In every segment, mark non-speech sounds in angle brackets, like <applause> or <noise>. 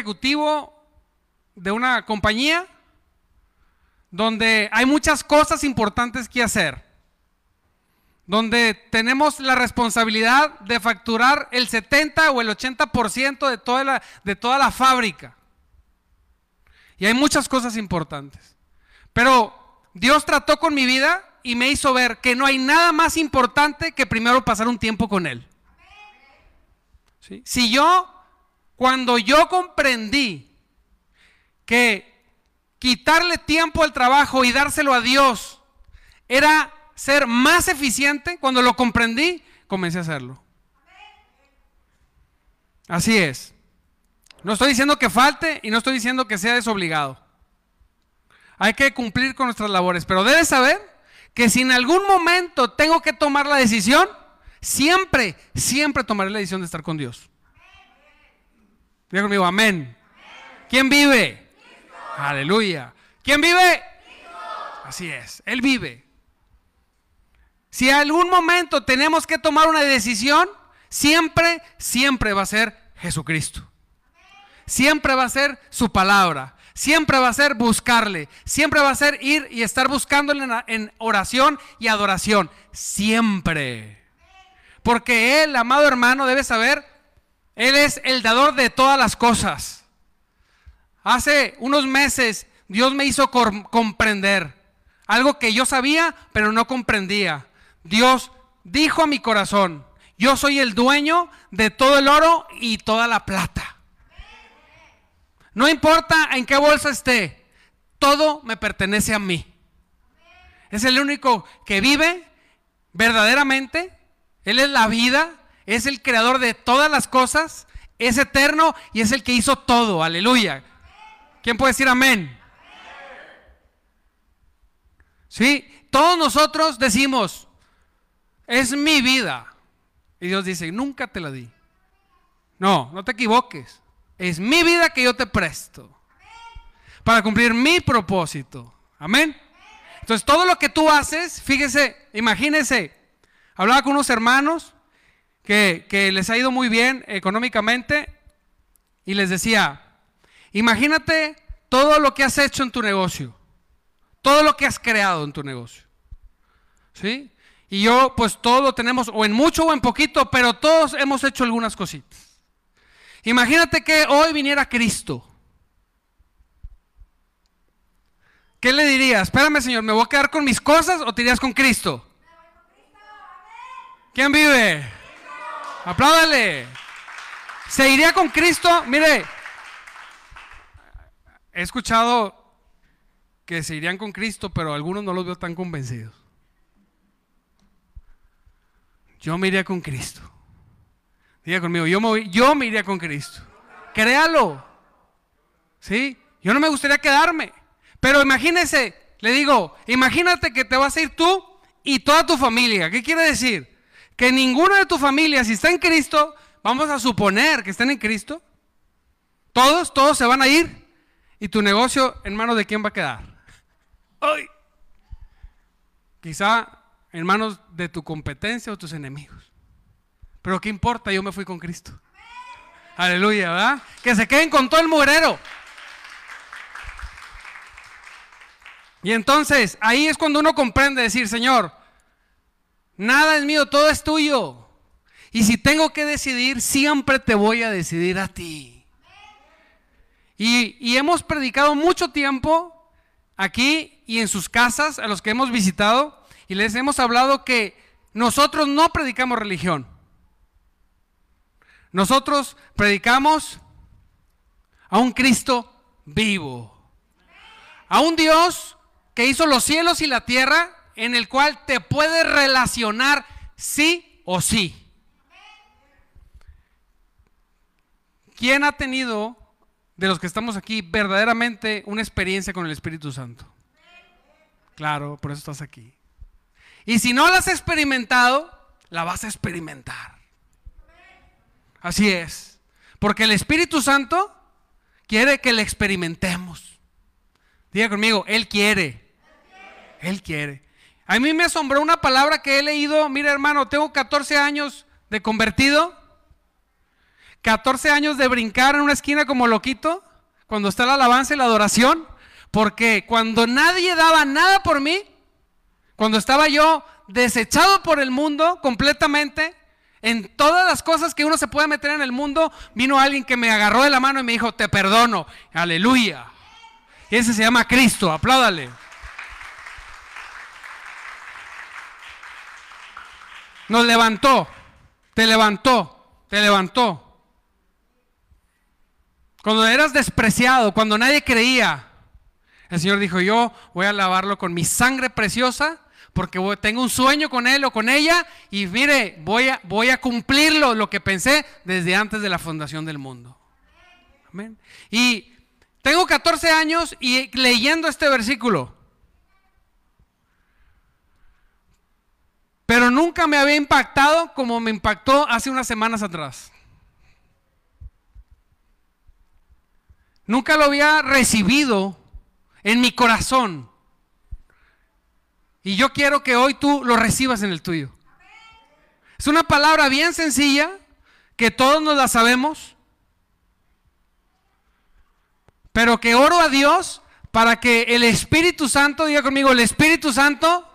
ejecutivo de una compañía donde hay muchas cosas importantes que hacer, donde tenemos la responsabilidad de facturar el 70 o el 80% de toda, la, de toda la fábrica. Y hay muchas cosas importantes. Pero Dios trató con mi vida y me hizo ver que no hay nada más importante que primero pasar un tiempo con Él. Si yo, cuando yo comprendí que quitarle tiempo al trabajo y dárselo a Dios era ser más eficiente, cuando lo comprendí, comencé a hacerlo. Así es. No estoy diciendo que falte y no estoy diciendo que sea desobligado. Hay que cumplir con nuestras labores, pero debes saber que si en algún momento tengo que tomar la decisión, siempre, siempre tomaré la decisión de estar con Dios. Diga amén. ¿Quién vive? Aleluya. ¿Quién vive? Así es, Él vive. Si en algún momento tenemos que tomar una decisión, siempre, siempre va a ser Jesucristo. Siempre va a ser su palabra. Siempre va a ser buscarle. Siempre va a ser ir y estar buscándole en, oración y adoración. Siempre. Porque Él, amado hermano, debe saber, Él es el dador de todas las cosas. Hace unos meses Dios me hizo comprender algo que yo sabía, pero no comprendía. Dios dijo a mi corazón, yo soy el dueño de todo el oro y toda la plata. No importa en qué bolsa esté, todo me pertenece a mí. Es el único que vive verdaderamente. Él es la vida, es el creador de todas las cosas, es eterno y es el que hizo todo. Aleluya. ¿Quién puede decir amén? Sí, todos nosotros decimos, es mi vida. Y Dios dice, nunca te la di. No, no te equivoques. Es mi vida que yo te presto. Para cumplir mi propósito. Amén. Entonces, todo lo que tú haces, fíjese, imagínese. Hablaba con unos hermanos que, que les ha ido muy bien económicamente y les decía, Imagínate todo lo que has hecho en tu negocio, todo lo que has creado en tu negocio. ¿Sí? Y yo, pues todo lo tenemos, o en mucho o en poquito, pero todos hemos hecho algunas cositas. Imagínate que hoy viniera Cristo. ¿Qué le dirías? Espérame, Señor, ¿me voy a quedar con mis cosas o te irías con Cristo? ¿Quién vive? Apláudale. ¿Se iría con Cristo? Mire, He escuchado que se irían con Cristo, pero algunos no los veo tan convencidos. Yo me iría con Cristo. Diga conmigo, yo me, yo me iría con Cristo. Créalo. ¿Sí? Yo no me gustaría quedarme. Pero imagínese, le digo, imagínate que te vas a ir tú y toda tu familia. ¿Qué quiere decir? Que ninguna de tu familia, si está en Cristo, vamos a suponer que estén en Cristo. Todos, todos se van a ir. ¿Y tu negocio en manos de quién va a quedar? ¡Ay! Quizá en manos de tu competencia o tus enemigos. Pero ¿qué importa? Yo me fui con Cristo. Aleluya, ¿verdad? Que se queden con todo el mugrero. Y entonces ahí es cuando uno comprende decir, Señor, nada es mío, todo es tuyo. Y si tengo que decidir, siempre te voy a decidir a ti. Y, hemos predicado mucho tiempo aquí y en sus casas, a los que hemos visitado, y les hemos hablado que nosotros no predicamos religión. Nosotros predicamos a un Cristo vivo. A un Dios que hizo los cielos y la tierra, en el cual te puedes relacionar sí o sí. ¿Quién ha tenido de los que estamos aquí verdaderamente una experiencia con el Espíritu Santo. Claro, por eso estás aquí. Y si no la has experimentado, la vas a experimentar. Así es. Porque el Espíritu Santo quiere que la experimentemos. Diga conmigo, Él quiere. Él quiere. A mí me asombró una palabra que he leído. Mira, hermano, tengo 14 años de convertido. 14 años de brincar en una esquina como loquito, cuando está la alabanza y la adoración, porque cuando nadie daba nada por mí, cuando estaba yo desechado por el mundo completamente, en todas las cosas que uno se puede meter en el mundo, vino alguien que me agarró de la mano y me dijo, te perdono, aleluya. Ese se llama Cristo, apláudale. Nos levantó, te levantó, te levantó. Cuando eras despreciado, cuando nadie creía, el Señor dijo, yo voy a lavarlo con mi sangre preciosa porque tengo un sueño con él o con ella y mire, voy a, voy a cumplirlo, lo que pensé desde antes de la fundación del mundo. Amén. Y tengo 14 años y leyendo este versículo. Pero nunca me había impactado como me impactó hace unas semanas atrás. Nunca lo había recibido en mi corazón. Y yo quiero que hoy tú lo recibas en el tuyo. Es una palabra bien sencilla, que todos nos la sabemos, pero que oro a Dios para que el Espíritu Santo, diga conmigo, el Espíritu Santo,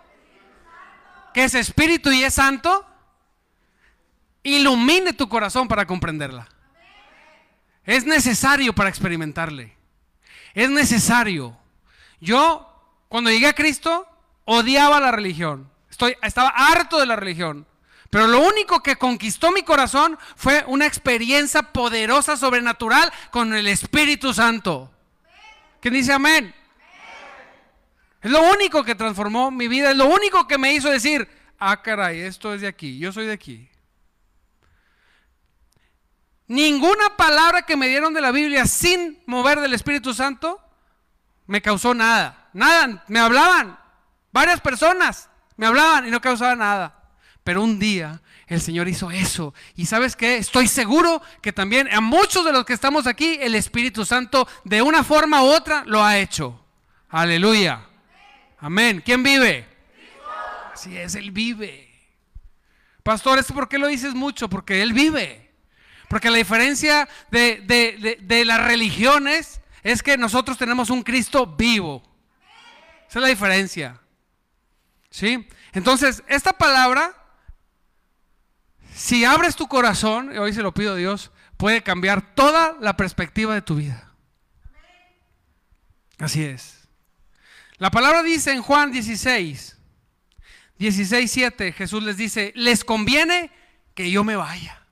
que es Espíritu y es Santo, ilumine tu corazón para comprenderla. Es necesario para experimentarle. Es necesario. Yo, cuando llegué a Cristo, odiaba la religión. Estoy, estaba harto de la religión. Pero lo único que conquistó mi corazón fue una experiencia poderosa, sobrenatural con el Espíritu Santo. ¿Quién dice amén? Es lo único que transformó mi vida, es lo único que me hizo decir, ah, caray, esto es de aquí, yo soy de aquí. Ninguna palabra que me dieron de la Biblia sin mover del Espíritu Santo me causó nada. Nada, me hablaban, varias personas me hablaban y no causaba nada. Pero un día el Señor hizo eso. Y sabes qué? Estoy seguro que también a muchos de los que estamos aquí, el Espíritu Santo de una forma u otra lo ha hecho. Aleluya. Amén. ¿Quién vive? Así es, Él vive. Pastor, ¿esto por qué lo dices mucho? Porque Él vive. Porque la diferencia de, las religiones es que nosotros tenemos un Cristo vivo. Esa es la diferencia. ¿Sí? Entonces, esta palabra, si abres tu corazón, y hoy se lo pido a Dios, puede cambiar toda la perspectiva de tu vida. Así es. La palabra dice en Juan 16, 16, 7, Jesús les dice, les conviene que yo me vaya.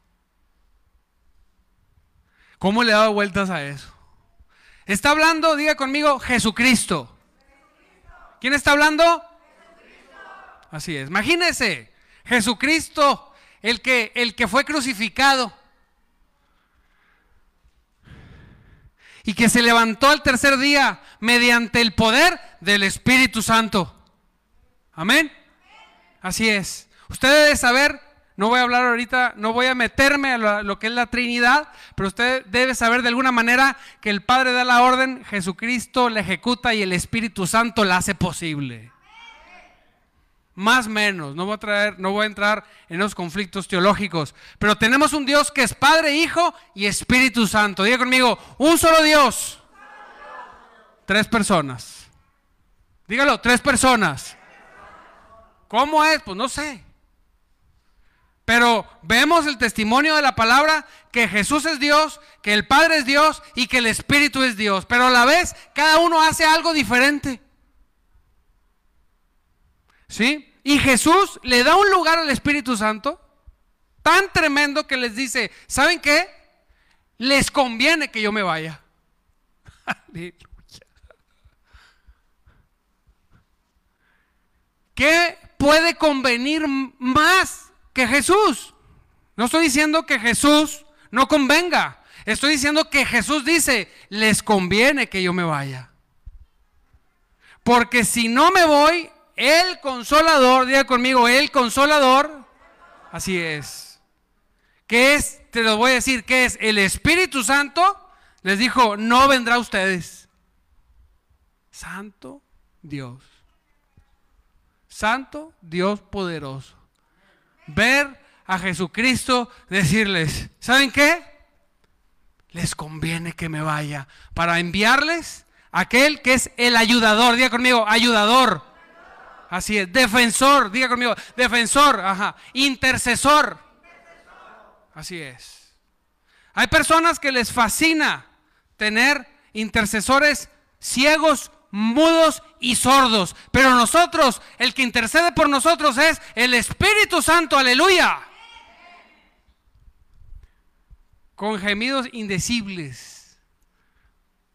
¿Cómo le he dado vueltas a eso? Está hablando, diga conmigo, Jesucristo. ¿Quién está hablando? Así es. Imagínese, Jesucristo, el que, el que fue crucificado y que se levantó al tercer día mediante el poder del Espíritu Santo. Amén. Así es. Usted debe saber no voy a hablar ahorita, no voy a meterme a lo, que es la Trinidad, pero usted debe saber de alguna manera que el Padre da la orden, Jesucristo la ejecuta y el Espíritu Santo la hace posible. Más menos, no voy a traer, no voy a entrar en esos conflictos teológicos, pero tenemos un Dios que es Padre, Hijo y Espíritu Santo. Diga conmigo, un solo Dios. Tres personas. Dígalo, tres personas. ¿Cómo es? Pues no sé. Pero vemos el testimonio de la palabra que Jesús es Dios, que el Padre es Dios y que el Espíritu es Dios. Pero a la vez cada uno hace algo diferente. ¿Sí? Y Jesús le da un lugar al Espíritu Santo tan tremendo que les dice, ¿saben qué? Les conviene que yo me vaya. <laughs> Aleluya. ¿Qué puede convenir más que Jesús. No estoy diciendo que Jesús no convenga. Estoy diciendo que Jesús dice, les conviene que yo me vaya. Porque si no me voy, el consolador, diga conmigo, el consolador, así es. ¿Qué es? Te lo voy a decir, ¿qué es? El Espíritu Santo les dijo, no vendrá a ustedes. Santo Dios. Santo Dios poderoso ver a Jesucristo decirles, ¿saben qué? les conviene que me vaya para enviarles aquel que es el ayudador. Diga conmigo, ayudador. Así es, defensor, diga conmigo, defensor, ajá, intercesor. Así es. Hay personas que les fascina tener intercesores ciegos, mudos y sordos. Pero nosotros, el que intercede por nosotros es el Espíritu Santo, aleluya. Con gemidos indecibles.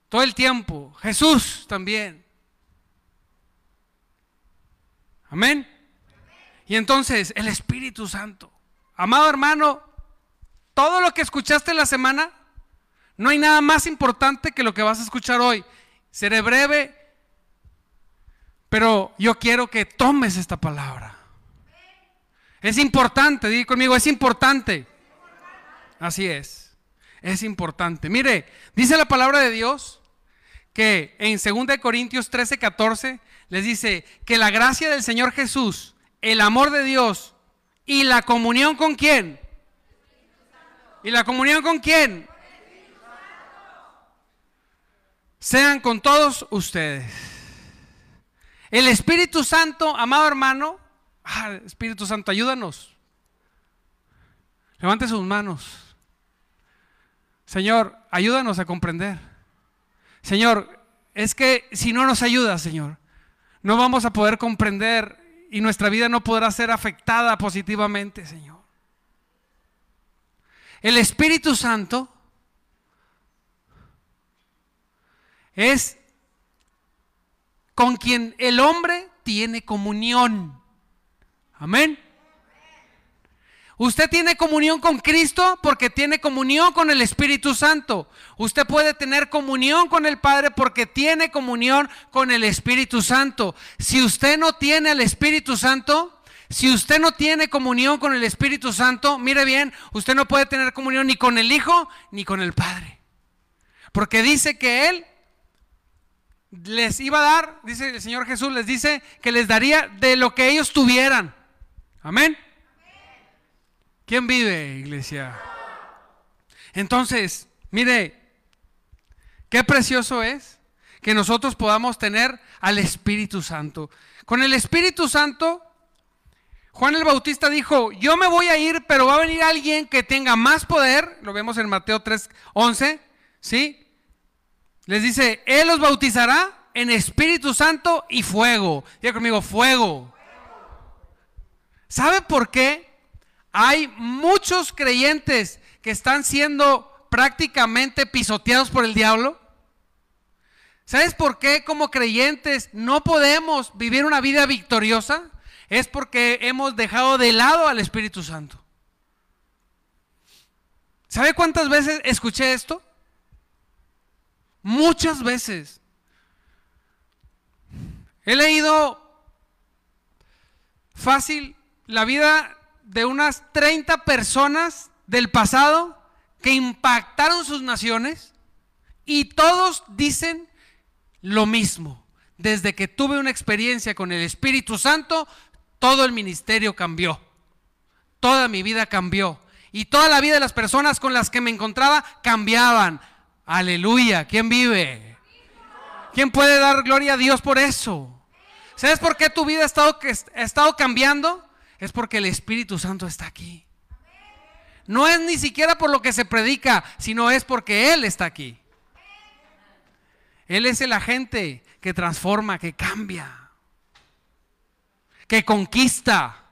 Todo el tiempo. Jesús también. Amén. Y entonces el Espíritu Santo. Amado hermano, todo lo que escuchaste la semana, no hay nada más importante que lo que vas a escuchar hoy. Seré breve, pero yo quiero que tomes esta palabra. Es importante, di conmigo, es importante. Así es, es importante. Mire, dice la palabra de Dios que en 2 Corintios 13, 14 les dice que la gracia del Señor Jesús, el amor de Dios y la comunión con quién. ¿Y la comunión con quién? Sean con todos ustedes. El Espíritu Santo, amado hermano, ah, Espíritu Santo, ayúdanos. Levante sus manos. Señor, ayúdanos a comprender. Señor, es que si no nos ayuda, Señor, no vamos a poder comprender y nuestra vida no podrá ser afectada positivamente, Señor. El Espíritu Santo es con quien el hombre tiene comunión. Amén. Usted tiene comunión con Cristo porque tiene comunión con el Espíritu Santo. Usted puede tener comunión con el Padre porque tiene comunión con el Espíritu Santo. Si usted no tiene el Espíritu Santo, si usted no tiene comunión con el Espíritu Santo, mire bien, usted no puede tener comunión ni con el Hijo ni con el Padre. Porque dice que Él les iba a dar, dice el Señor Jesús, les dice que les daría de lo que ellos tuvieran. Amén. ¿Quién vive, iglesia? Entonces, mire, qué precioso es que nosotros podamos tener al Espíritu Santo. Con el Espíritu Santo, Juan el Bautista dijo, yo me voy a ir, pero va a venir alguien que tenga más poder, lo vemos en Mateo 3, 11, ¿sí? Les dice, Él los bautizará en Espíritu Santo y fuego. Diga conmigo, fuego. ¿Sabe por qué? Hay muchos creyentes que están siendo prácticamente pisoteados por el diablo. ¿Sabes por qué como creyentes no podemos vivir una vida victoriosa? Es porque hemos dejado de lado al Espíritu Santo. ¿Sabe cuántas veces escuché esto? Muchas veces. He leído fácil la vida de unas 30 personas del pasado que impactaron sus naciones y todos dicen lo mismo. Desde que tuve una experiencia con el Espíritu Santo, todo el ministerio cambió. Toda mi vida cambió. Y toda la vida de las personas con las que me encontraba cambiaban. Aleluya. ¿Quién vive? ¿Quién puede dar gloria a Dios por eso? ¿Sabes por qué tu vida ha estado, ha estado cambiando? Es porque el Espíritu Santo está aquí. No es ni siquiera por lo que se predica, sino es porque Él está aquí. Él es el agente que transforma, que cambia, que conquista.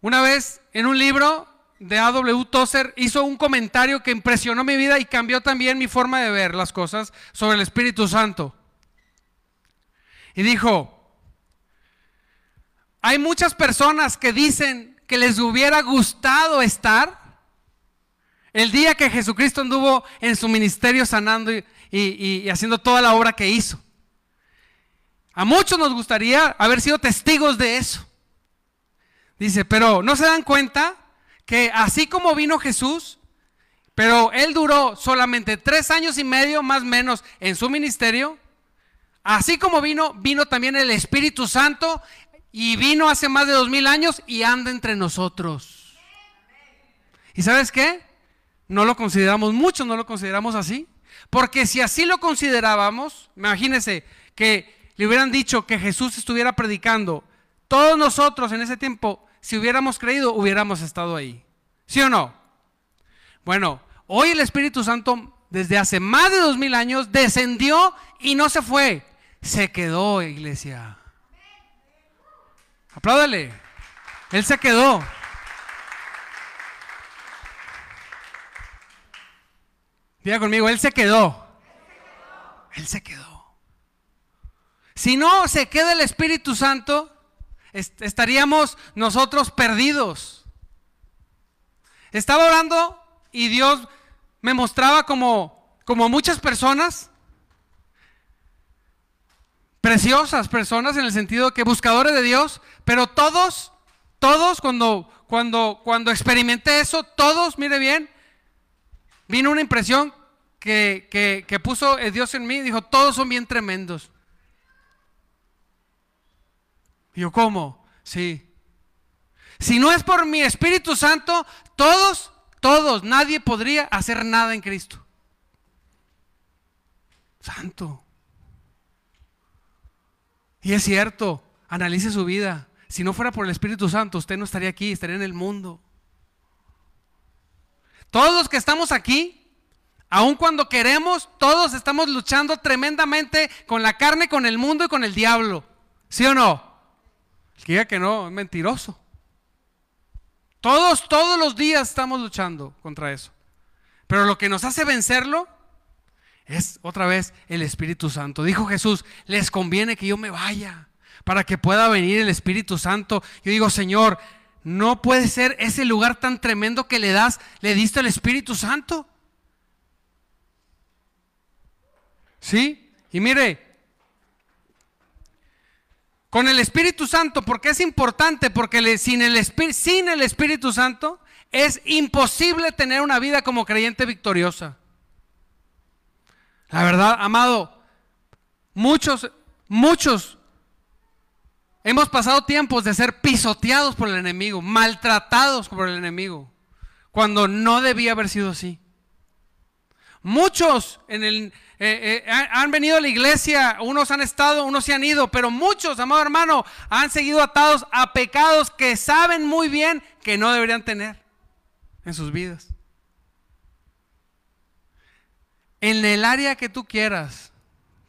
Una vez en un libro de A.W. Tozer hizo un comentario que impresionó mi vida y cambió también mi forma de ver las cosas sobre el Espíritu Santo. Y dijo, hay muchas personas que dicen que les hubiera gustado estar el día que Jesucristo anduvo en su ministerio sanando y, haciendo toda la obra que hizo. A muchos nos gustaría haber sido testigos de eso. Dice, pero no se dan cuenta que así como vino Jesús, pero él duró solamente tres años y medio más o menos en su ministerio, así como vino, vino también el Espíritu Santo y vino hace más de dos mil años y anda entre nosotros. ¿Y sabes qué? no lo consideramos mucho, no lo consideramos así. Porque si así lo considerábamos, imagínense que le hubieran dicho que Jesús estuviera predicando, todos nosotros en ese tiempo, si hubiéramos creído, hubiéramos estado ahí. ¿Sí o no? Bueno, hoy el Espíritu Santo, desde hace más de dos mil años, descendió y no se fue. Se quedó, iglesia. Apláudale. Él se quedó. Diga conmigo, Él se quedó. Él se quedó. Si no se queda el Espíritu Santo, estaríamos nosotros perdidos. Estaba orando y Dios me mostraba como, como muchas personas, preciosas personas en el sentido que buscadores de Dios, pero todos, todos cuando, cuando, cuando experimenté eso, todos, mire bien, vino una impresión que, que, puso Dios en mí, dijo, todos son bien tremendos. Y yo, ¿cómo? Sí. Si no es por mi Espíritu Santo, todos, todos, nadie podría hacer nada en Cristo. Santo. Y es cierto, analice su vida. Si no fuera por el Espíritu Santo, usted no estaría aquí, estaría en el mundo. Todos los que estamos aquí, aun cuando queremos, todos estamos luchando tremendamente con la carne, con el mundo y con el diablo. ¿Sí o no? El que diga que no, es mentiroso. Todos, todos los días estamos luchando contra eso. Pero lo que nos hace vencerlo es otra vez el Espíritu Santo. Dijo Jesús, les conviene que yo me vaya para que pueda venir el Espíritu Santo. Yo digo, Señor, no puede ser ese lugar tan tremendo que le das, le diste al Espíritu Santo. ¿Sí? Y mire, con el Espíritu Santo, porque es importante, porque sin, el sin el Espíritu Santo es imposible tener una vida como creyente victoriosa. La verdad, amado, muchos, muchos hemos pasado tiempos de ser pisoteados por el enemigo, maltratados por el enemigo, cuando no debía haber sido así. Muchos en el, eh, eh, han venido a la iglesia, unos han estado, unos se han ido, pero muchos, amado hermano, han seguido atados a pecados que saben muy bien que no deberían tener en sus vidas. En el área que tú quieras,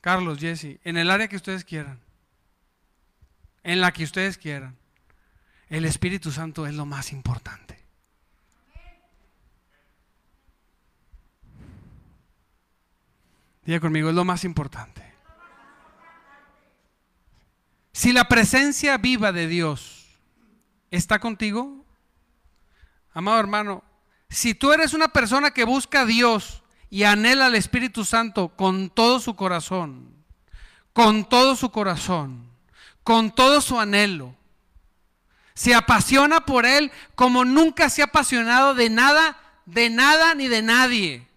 Carlos, Jesse, en el área que ustedes quieran, en la que ustedes quieran, el Espíritu Santo es lo más importante. Diga conmigo, es lo más importante. Si la presencia viva de Dios está contigo, amado hermano, si tú eres una persona que busca a Dios y anhela al Espíritu Santo con todo su corazón, con todo su corazón, con todo su anhelo, se apasiona por Él como nunca se ha apasionado de nada, de nada ni de nadie.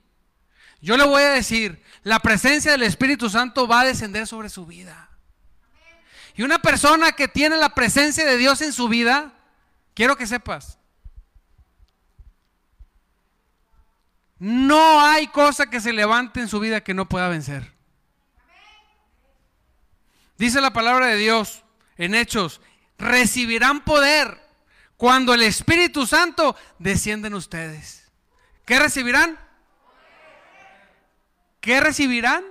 Yo le voy a decir, la presencia del Espíritu Santo va a descender sobre su vida. Y una persona que tiene la presencia de Dios en su vida, quiero que sepas, no hay cosa que se levante en su vida que no pueda vencer. Dice la palabra de Dios en Hechos, recibirán poder cuando el Espíritu Santo descienda en ustedes. ¿Qué recibirán? ¿qué recibirán?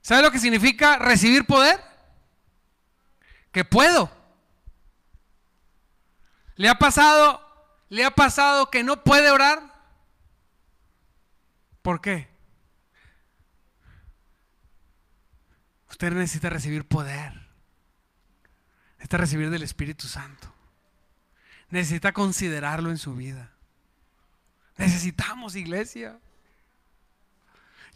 ¿Sabe lo que significa recibir poder? Que puedo. ¿Le ha pasado, le ha pasado que no puede orar? ¿Por qué? Usted necesita recibir poder. Necesita recibir del Espíritu Santo. Necesita considerarlo en su vida. Necesitamos iglesia.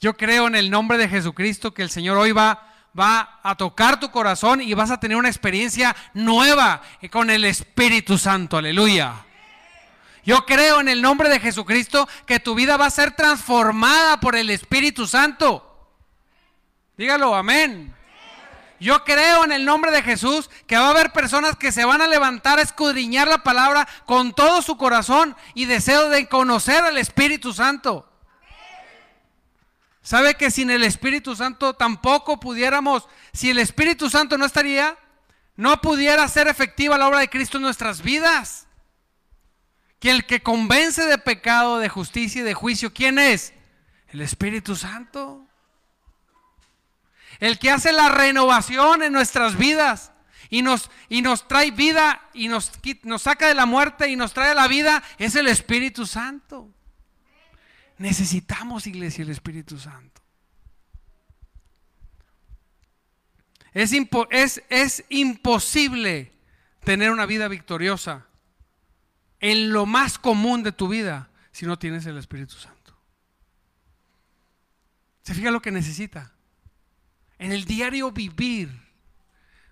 Yo creo en el nombre de Jesucristo que el Señor hoy va, va a tocar tu corazón y vas a tener una experiencia nueva con el Espíritu Santo. Aleluya. Yo creo en el nombre de Jesucristo que tu vida va a ser transformada por el Espíritu Santo. Dígalo, amén. Yo creo en el nombre de Jesús que va a haber personas que se van a levantar a escudriñar la palabra con todo su corazón y deseo de conocer al Espíritu Santo. ¿Sabe que sin el Espíritu Santo tampoco pudiéramos, si el Espíritu Santo no estaría, no pudiera ser efectiva la obra de Cristo en nuestras vidas? Que el que convence de pecado, de justicia y de juicio, ¿quién es? El Espíritu Santo. El que hace la renovación en nuestras vidas y nos, y nos trae vida y nos, nos saca de la muerte y nos trae la vida es el Espíritu Santo. Necesitamos, iglesia, el Espíritu Santo. Es, imposible tener una vida victoriosa en lo más común de tu vida si no tienes el Espíritu Santo. ¿Se fija lo que necesita? En el diario vivir,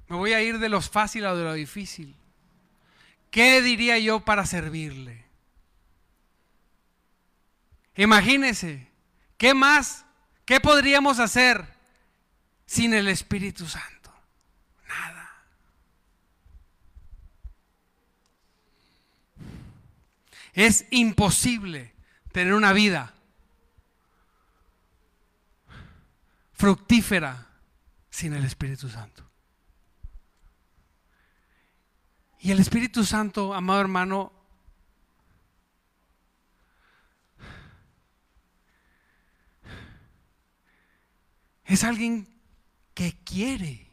me voy a ir de lo fácil a de lo difícil. ¿Qué diría yo para servirle? Imagínese, ¿qué más? ¿Qué podríamos hacer sin el Espíritu Santo? Nada. Es imposible tener una vida fructífera sin el Espíritu Santo. Y el Espíritu Santo, amado hermano, es alguien que quiere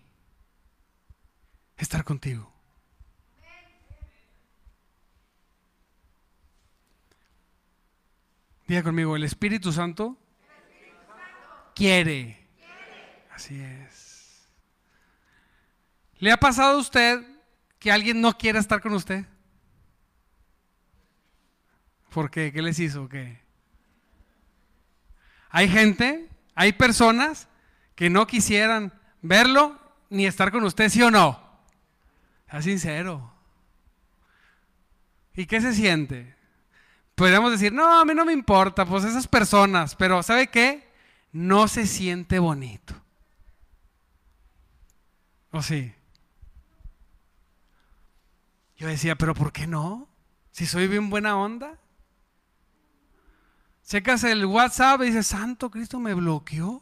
estar contigo. Diga conmigo, el Espíritu Santo, quiere. Así es. ¿Le ha pasado a usted que alguien no quiera estar con usted? ¿Por qué? ¿Qué les hizo? ¿Qué? Hay gente, hay personas que no quisieran verlo ni estar con usted, ¿sí o no? Sea sincero. ¿Y qué se siente? Podríamos decir, no, a mí no me importa, pues esas personas, pero ¿sabe qué? No se siente bonito. ¿O sí? Yo decía, pero ¿por qué no? Si soy bien buena onda. Checas el WhatsApp y dices, Santo Cristo me bloqueó.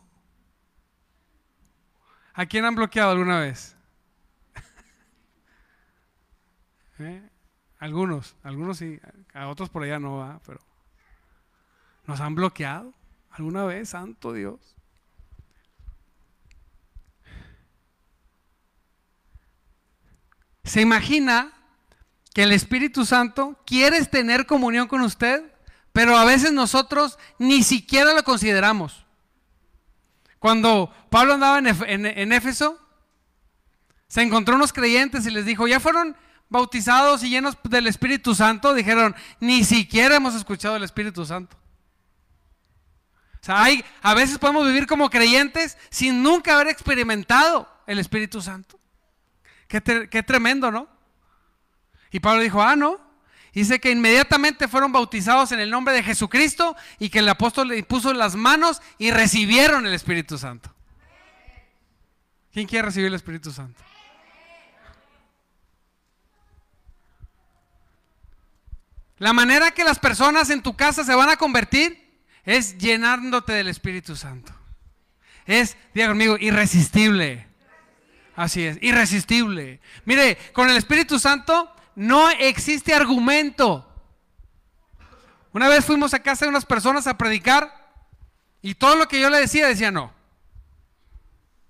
¿A quién han bloqueado alguna vez? <laughs> ¿Eh? Algunos, algunos sí, a otros por allá no va, pero nos han bloqueado alguna vez, santo Dios. ¿Se imagina que el Espíritu Santo quiere tener comunión con usted, pero a veces nosotros ni siquiera lo consideramos? Cuando Pablo andaba en, Éfeso, se encontró unos creyentes y les dijo, ¿ya fueron bautizados y llenos del Espíritu Santo? Dijeron, ni siquiera hemos escuchado el Espíritu Santo. O sea, hay, a veces podemos vivir como creyentes sin nunca haber experimentado el Espíritu Santo. Qué, qué tremendo, ¿no? Y Pablo dijo, ah, no, Dice que inmediatamente fueron bautizados en el nombre de Jesucristo y que el apóstol le puso las manos y recibieron el Espíritu Santo. ¿Quién quiere recibir el Espíritu Santo? La manera que las personas en tu casa se van a convertir es llenándote del Espíritu Santo. Es, diga conmigo, irresistible. Así es, irresistible. Mire, con el Espíritu Santo no existe argumento. Una vez fuimos a casa de unas personas a predicar y todo lo que yo le decía decía no.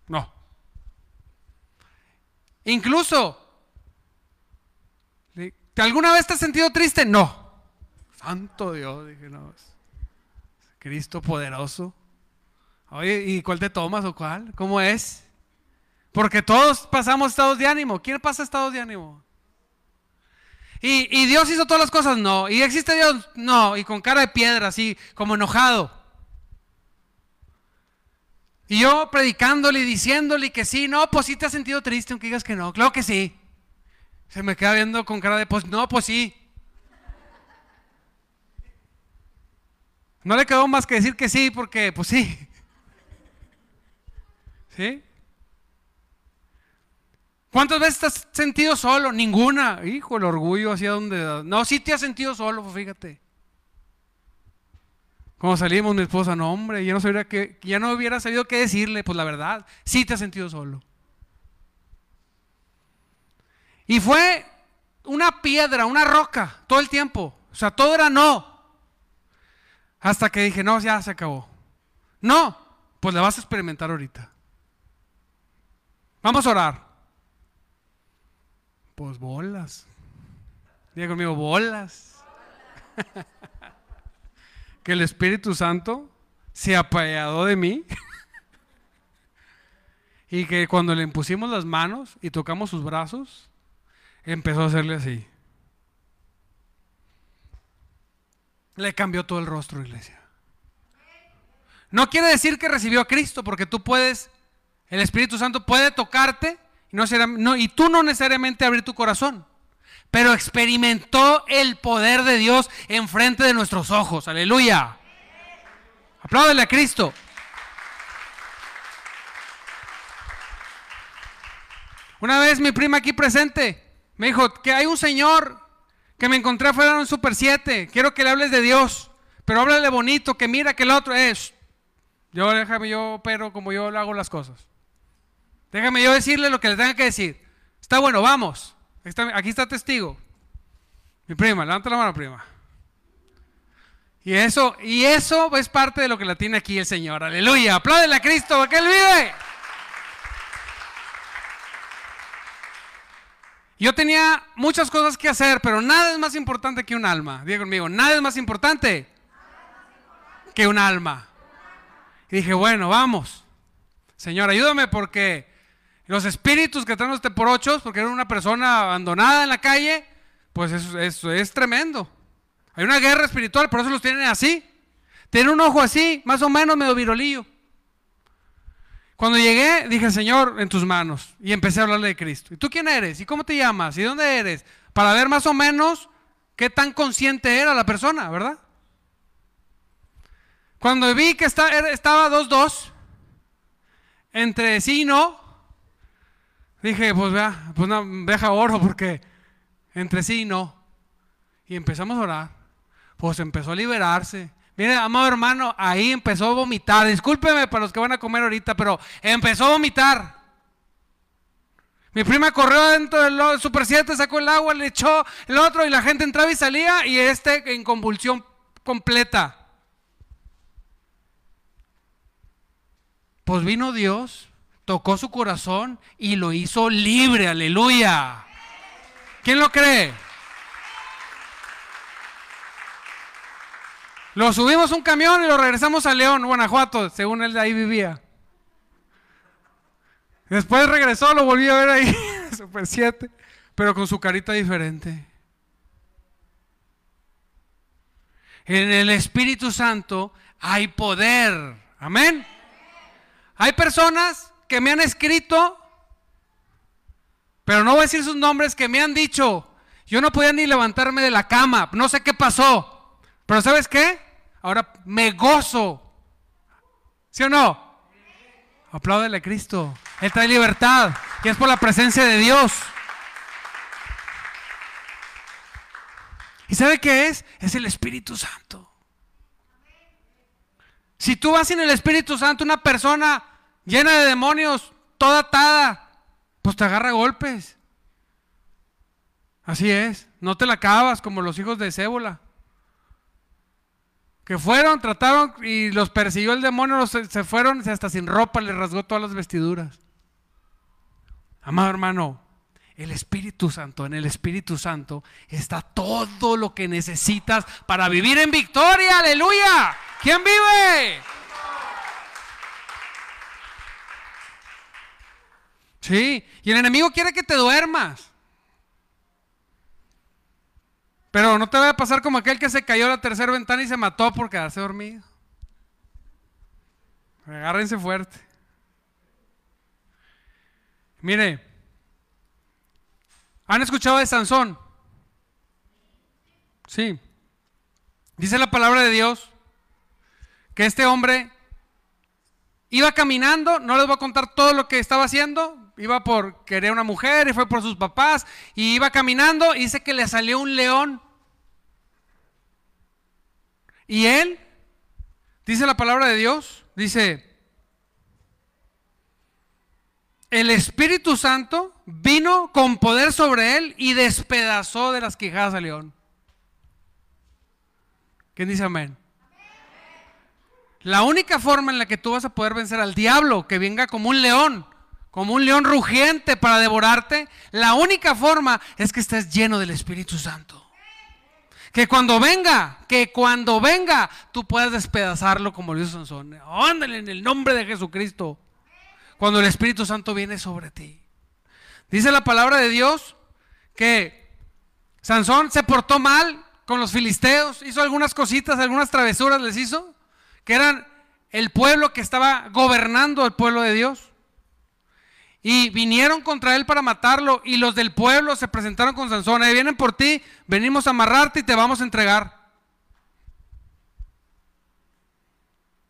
No. Incluso, ¿alguna vez te has sentido triste? No. Santo Dios, dije, no. Cristo poderoso. Oye, ¿y cuál te tomas o cuál? ¿Cómo es? Porque todos pasamos estados de ánimo. ¿Quién pasa estados de ánimo? ¿Y, Dios hizo todas las cosas? No. ¿Y existe Dios? No. Y con cara de piedra, así, como enojado. Y yo predicándole y diciéndole que sí, no, pues sí te has sentido triste, aunque digas que no. Claro que sí. Se me queda viendo con cara de, pues no, pues sí. No le quedó más que decir que sí, porque pues sí. ¿Sí? ¿Cuántas veces te has sentido solo? Ninguna. Hijo, el orgullo hacia donde... No, sí te has sentido solo, fíjate. Cuando salimos, mi esposa, no, hombre, ya no, sabía que, ya no hubiera sabido qué decirle. Pues la verdad, sí te has sentido solo. Y fue una piedra, una roca, todo el tiempo. O sea, todo era no. Hasta que dije, no, ya se acabó. No, pues la vas a experimentar ahorita. Vamos a orar. Pues bolas. Diga conmigo, bolas. <laughs> que el Espíritu Santo se apoyado de mí. <laughs> y que cuando le impusimos las manos y tocamos sus brazos, empezó a hacerle así. Le cambió todo el rostro, iglesia. No quiere decir que recibió a Cristo, porque tú puedes, el Espíritu Santo puede tocarte y, no y tú no necesariamente abrir tu corazón, pero experimentó el poder de Dios enfrente de nuestros ojos. Aleluya. Apláudele a Cristo. Una vez mi prima aquí presente me dijo que hay un señor que me encontré fuera de un Super 7. Quiero que le hables de Dios, pero háblale bonito, que mira que el otro es. Yo déjame yo, pero como yo hago las cosas. Déjame yo decirle lo que le tenga que decir. Está bueno, vamos. aquí está testigo. Mi prima, levanta la mano, prima. Y eso, y eso es parte de lo que la tiene aquí el Señor. Aleluya. Apláudele a Cristo, porque Él vive. Yo tenía muchas cosas que hacer, pero nada es más importante que un alma. Diga conmigo, nada es más importante que un alma. Y dije, bueno, vamos. Señor, ayúdame porque los espíritus que traen este por ocho, porque era una persona abandonada en la calle, pues eso, es tremendo. Hay una guerra espiritual, por eso los tienen así. Tienen un ojo así, más o menos medio virolillo. Cuando llegué, dije, Señor, en tus manos. Y empecé a hablarle de Cristo. ¿Y tú quién eres? ¿Y cómo te llamas? ¿Y dónde eres? Para ver más o menos qué tan consciente era la persona, ¿verdad? Cuando vi que estaba dos, dos, entre sí y no, dije, pues vea, pues no, deja oro porque entre sí y no. Y empezamos a orar. Pues empezó a liberarse. Mire, amado hermano, ahí empezó a vomitar. Discúlpeme para los que van a comer ahorita, pero empezó a vomitar. Mi prima corrió dentro del Super 7, sacó el agua, le echó el otro y la gente entraba y salía y este en convulsión completa. Pues vino Dios, tocó su corazón y lo hizo libre, aleluya. ¿Quién lo cree? Lo subimos un camión y lo regresamos a León, Guanajuato, según él de ahí vivía. Después regresó, lo volví a ver ahí, <laughs> Super 7, pero con su carita diferente. En el Espíritu Santo hay poder. Amén. Hay personas que me han escrito, pero no voy a decir sus nombres, que me han dicho, yo no podía ni levantarme de la cama, no sé qué pasó. Pero ¿sabes qué? Ahora me gozo. ¿Sí o no? Apláudele a Cristo. Él trae libertad y es por la presencia de Dios. ¿Y sabe qué es? Es el Espíritu Santo. Si tú vas en el Espíritu Santo, una persona llena de demonios, toda atada, pues te agarra golpes. Así es. No te la acabas como los hijos de Cébola que fueron, trataron y los persiguió el demonio, se fueron hasta sin ropa, les rasgó todas las vestiduras. Amado hermano, el Espíritu Santo, en el Espíritu Santo está todo lo que necesitas para vivir en victoria, aleluya. ¿Quién vive? Sí, y el enemigo quiere que te duermas. Pero no te va a pasar como aquel que se cayó a la tercera ventana y se mató por quedarse dormido. Agárrense fuerte. Mire, ¿han escuchado de Sansón? Sí. Dice la palabra de Dios que este hombre iba caminando, no les voy a contar todo lo que estaba haciendo, iba por querer una mujer y fue por sus papás y iba caminando y dice que le salió un león. Y él, dice la palabra de Dios, dice, el Espíritu Santo vino con poder sobre él y despedazó de las quijadas al león. ¿Quién dice amén? La única forma en la que tú vas a poder vencer al diablo, que venga como un león, como un león rugiente para devorarte, la única forma es que estés lleno del Espíritu Santo. Que cuando venga, que cuando venga, tú puedas despedazarlo como lo hizo Sansón. Ándale en el nombre de Jesucristo. Cuando el Espíritu Santo viene sobre ti. Dice la palabra de Dios que Sansón se portó mal con los filisteos, hizo algunas cositas, algunas travesuras les hizo, que eran el pueblo que estaba gobernando el pueblo de Dios. Y vinieron contra él para matarlo y los del pueblo se presentaron con Sansón. Ahí vienen por ti, venimos a amarrarte y te vamos a entregar.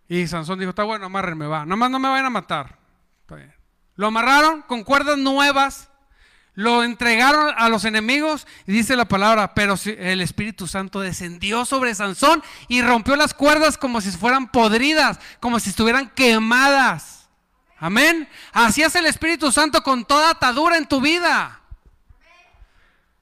Y Sansón dijo, está bueno, amárrenme, va. Nomás no me vayan a matar. Lo amarraron con cuerdas nuevas, lo entregaron a los enemigos y dice la palabra, pero el Espíritu Santo descendió sobre Sansón y rompió las cuerdas como si fueran podridas, como si estuvieran quemadas. Amén. Así es el Espíritu Santo con toda atadura en tu vida.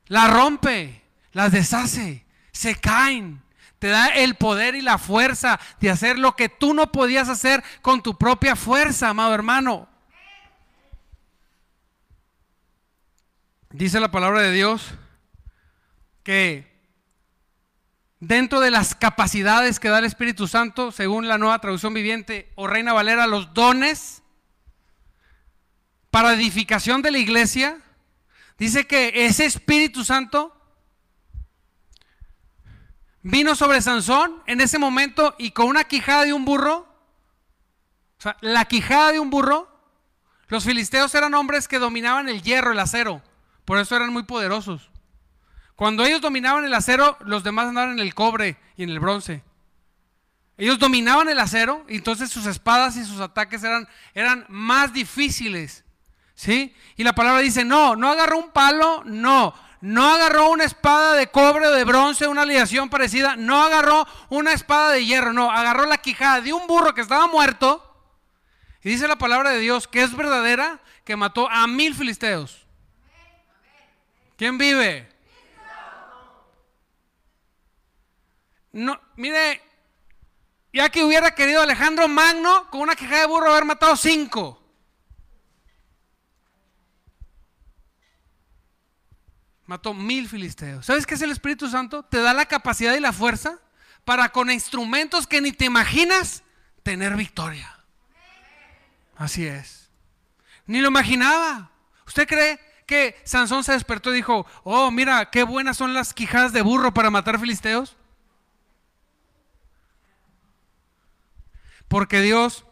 La rompe, las deshace, se caen. Te da el poder y la fuerza de hacer lo que tú no podías hacer con tu propia fuerza, amado hermano. Dice la palabra de Dios que dentro de las capacidades que da el Espíritu Santo, según la nueva traducción viviente o Reina Valera, los dones para edificación de la iglesia, dice que ese Espíritu Santo vino sobre Sansón en ese momento y con una quijada de un burro, o sea, la quijada de un burro, los filisteos eran hombres que dominaban el hierro, el acero, por eso eran muy poderosos. Cuando ellos dominaban el acero, los demás andaban en el cobre y en el bronce. Ellos dominaban el acero y entonces sus espadas y sus ataques eran, eran más difíciles. ¿Sí? Y la palabra dice, no, no agarró un palo, no. No agarró una espada de cobre o de bronce, una aleación parecida. No agarró una espada de hierro, no. Agarró la quijada de un burro que estaba muerto. Y dice la palabra de Dios que es verdadera, que mató a mil filisteos. ¿Quién vive? No, mire, ya que hubiera querido Alejandro Magno con una quijada de burro haber matado cinco. Mató mil filisteos. ¿Sabes qué es el Espíritu Santo? Te da la capacidad y la fuerza para con instrumentos que ni te imaginas tener victoria. Así es. Ni lo imaginaba. ¿Usted cree que Sansón se despertó y dijo, oh, mira, qué buenas son las quijadas de burro para matar filisteos? Porque Dios,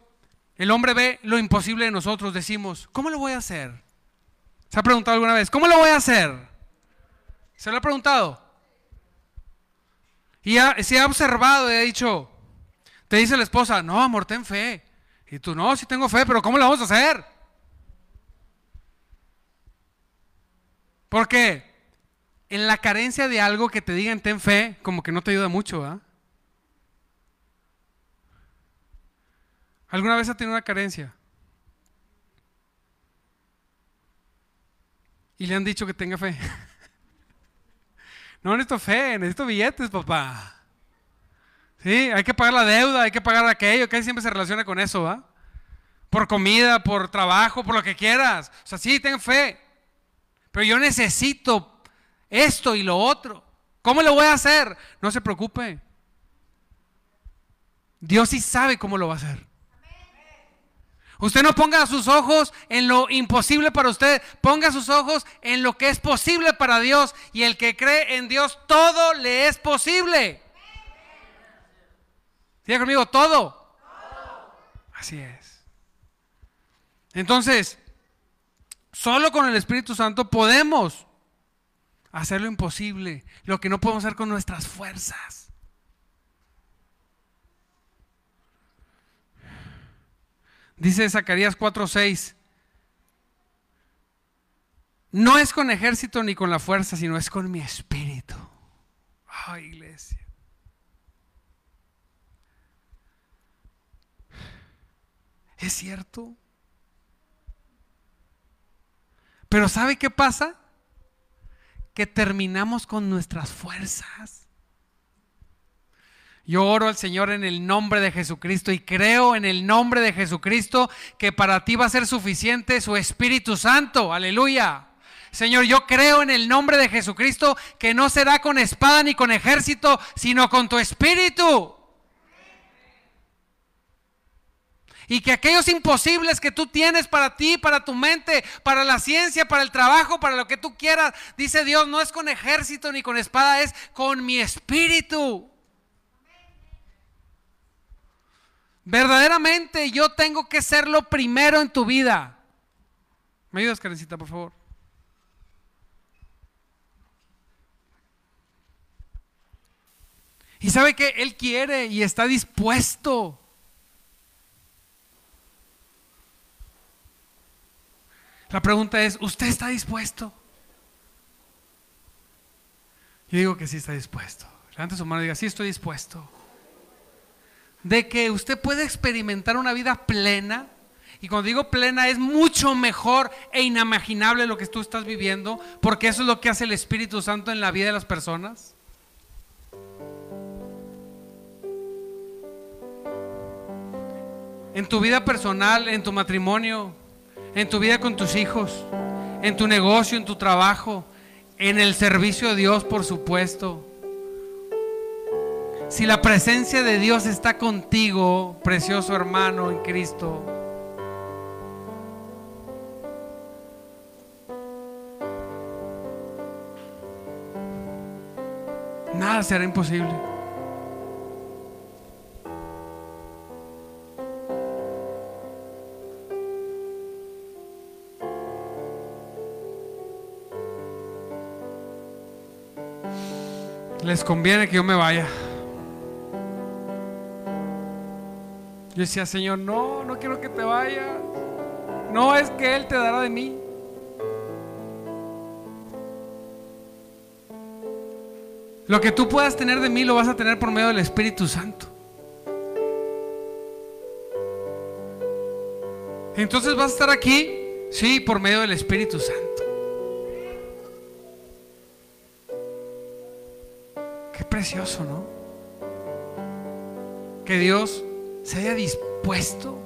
el hombre ve lo imposible de nosotros, decimos, ¿cómo lo voy a hacer? ¿Se ha preguntado alguna vez? ¿Cómo lo voy a hacer? ¿Se lo ha preguntado? Y se ha observado y ha dicho, te dice la esposa, no, amor, ten fe. Y tú, no, sí tengo fe, pero ¿cómo lo vamos a hacer? Porque en la carencia de algo que te digan ten fe, como que no te ayuda mucho, ¿ah? ¿Alguna vez ha tenido una carencia? Y le han dicho que tenga fe. <laughs> No necesito fe, necesito billetes, papá. Sí, hay que pagar la deuda, hay que pagar aquello, que siempre se relaciona con eso, ¿va? Por comida, por trabajo, por lo que quieras. O sea, sí, ten fe. Pero yo necesito esto y lo otro. ¿Cómo lo voy a hacer? No se preocupe. Dios sí sabe cómo lo va a hacer. Usted no ponga sus ojos en lo imposible para usted, ponga sus ojos en lo que es posible para Dios. Y el que cree en Dios, todo le es posible. Diga conmigo, todo. Así es. Entonces, solo con el Espíritu Santo podemos hacer lo imposible, lo que no podemos hacer con nuestras fuerzas. Dice Zacarías 4:6. no es con ejército ni con la fuerza, sino es con mi espíritu. Ay, iglesia. Es cierto. Pero ¿sabe qué pasa? Que terminamos con nuestras fuerzas. Yo oro al Señor en el nombre de Jesucristo y creo en el nombre de Jesucristo que para ti va a ser suficiente su Espíritu Santo. Aleluya. Señor, yo creo en el nombre de Jesucristo que no será con espada ni con ejército, sino con tu Espíritu. Y que aquellos imposibles que tú tienes para ti, para tu mente, para la ciencia, para el trabajo, para lo que tú quieras, dice Dios, no es con ejército ni con espada, es con mi espíritu. Verdaderamente yo tengo que ser lo primero en tu vida. ¿Me ayudas, Karencita, por favor? Y sabe que Él quiere y está dispuesto. La pregunta es, ¿usted está dispuesto? Yo digo que sí está dispuesto. Levante su mano y diga, sí estoy dispuesto de que usted puede experimentar una vida plena. Y cuando digo plena es mucho mejor e inimaginable lo que tú estás viviendo, porque eso es lo que hace el Espíritu Santo en la vida de las personas. En tu vida personal, en tu matrimonio, en tu vida con tus hijos, en tu negocio, en tu trabajo, en el servicio de Dios, por supuesto. Si la presencia de Dios está contigo, precioso hermano en Cristo, nada será imposible. Les conviene que yo me vaya. Yo decía, Señor, no, no quiero que te vayas. No es que Él te dará de mí. Lo que tú puedas tener de mí lo vas a tener por medio del Espíritu Santo. Entonces vas a estar aquí, sí, por medio del Espíritu Santo. Qué precioso, ¿no? Que Dios se haya dispuesto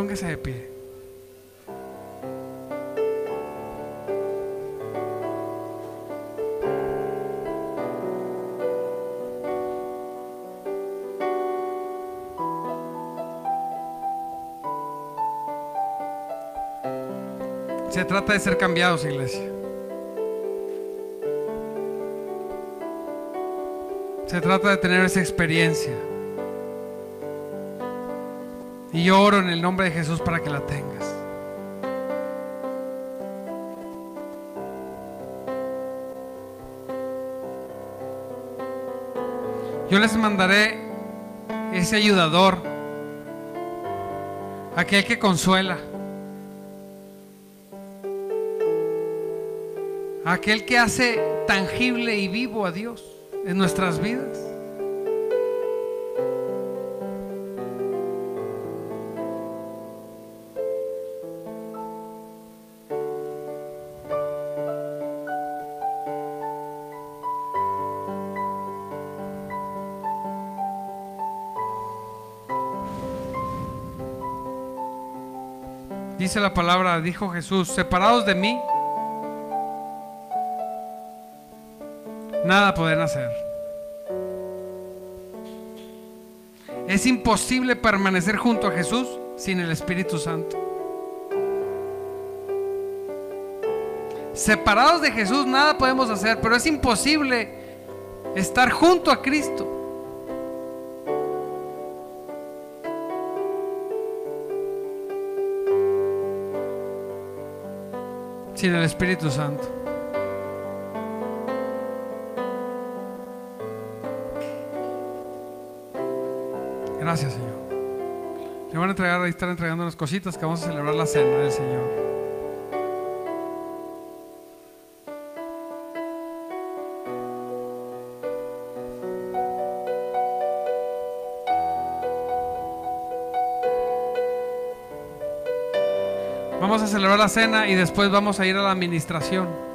Póngase de pie. Se trata de ser cambiados, iglesia. Se trata de tener esa experiencia. Y yo oro en el nombre de Jesús para que la tengas. Yo les mandaré ese ayudador, aquel que consuela, aquel que hace tangible y vivo a Dios en nuestras vidas. Dice la palabra, dijo Jesús, separados de mí, nada pueden hacer. Es imposible permanecer junto a Jesús sin el Espíritu Santo. Separados de Jesús nada podemos hacer, pero es imposible estar junto a Cristo. Sin el Espíritu Santo. Gracias, Señor. Le van a entregar, ahí están entregando unas cositas que vamos a celebrar la cena del Señor. Vamos a celebrar la cena y después vamos a ir a la administración.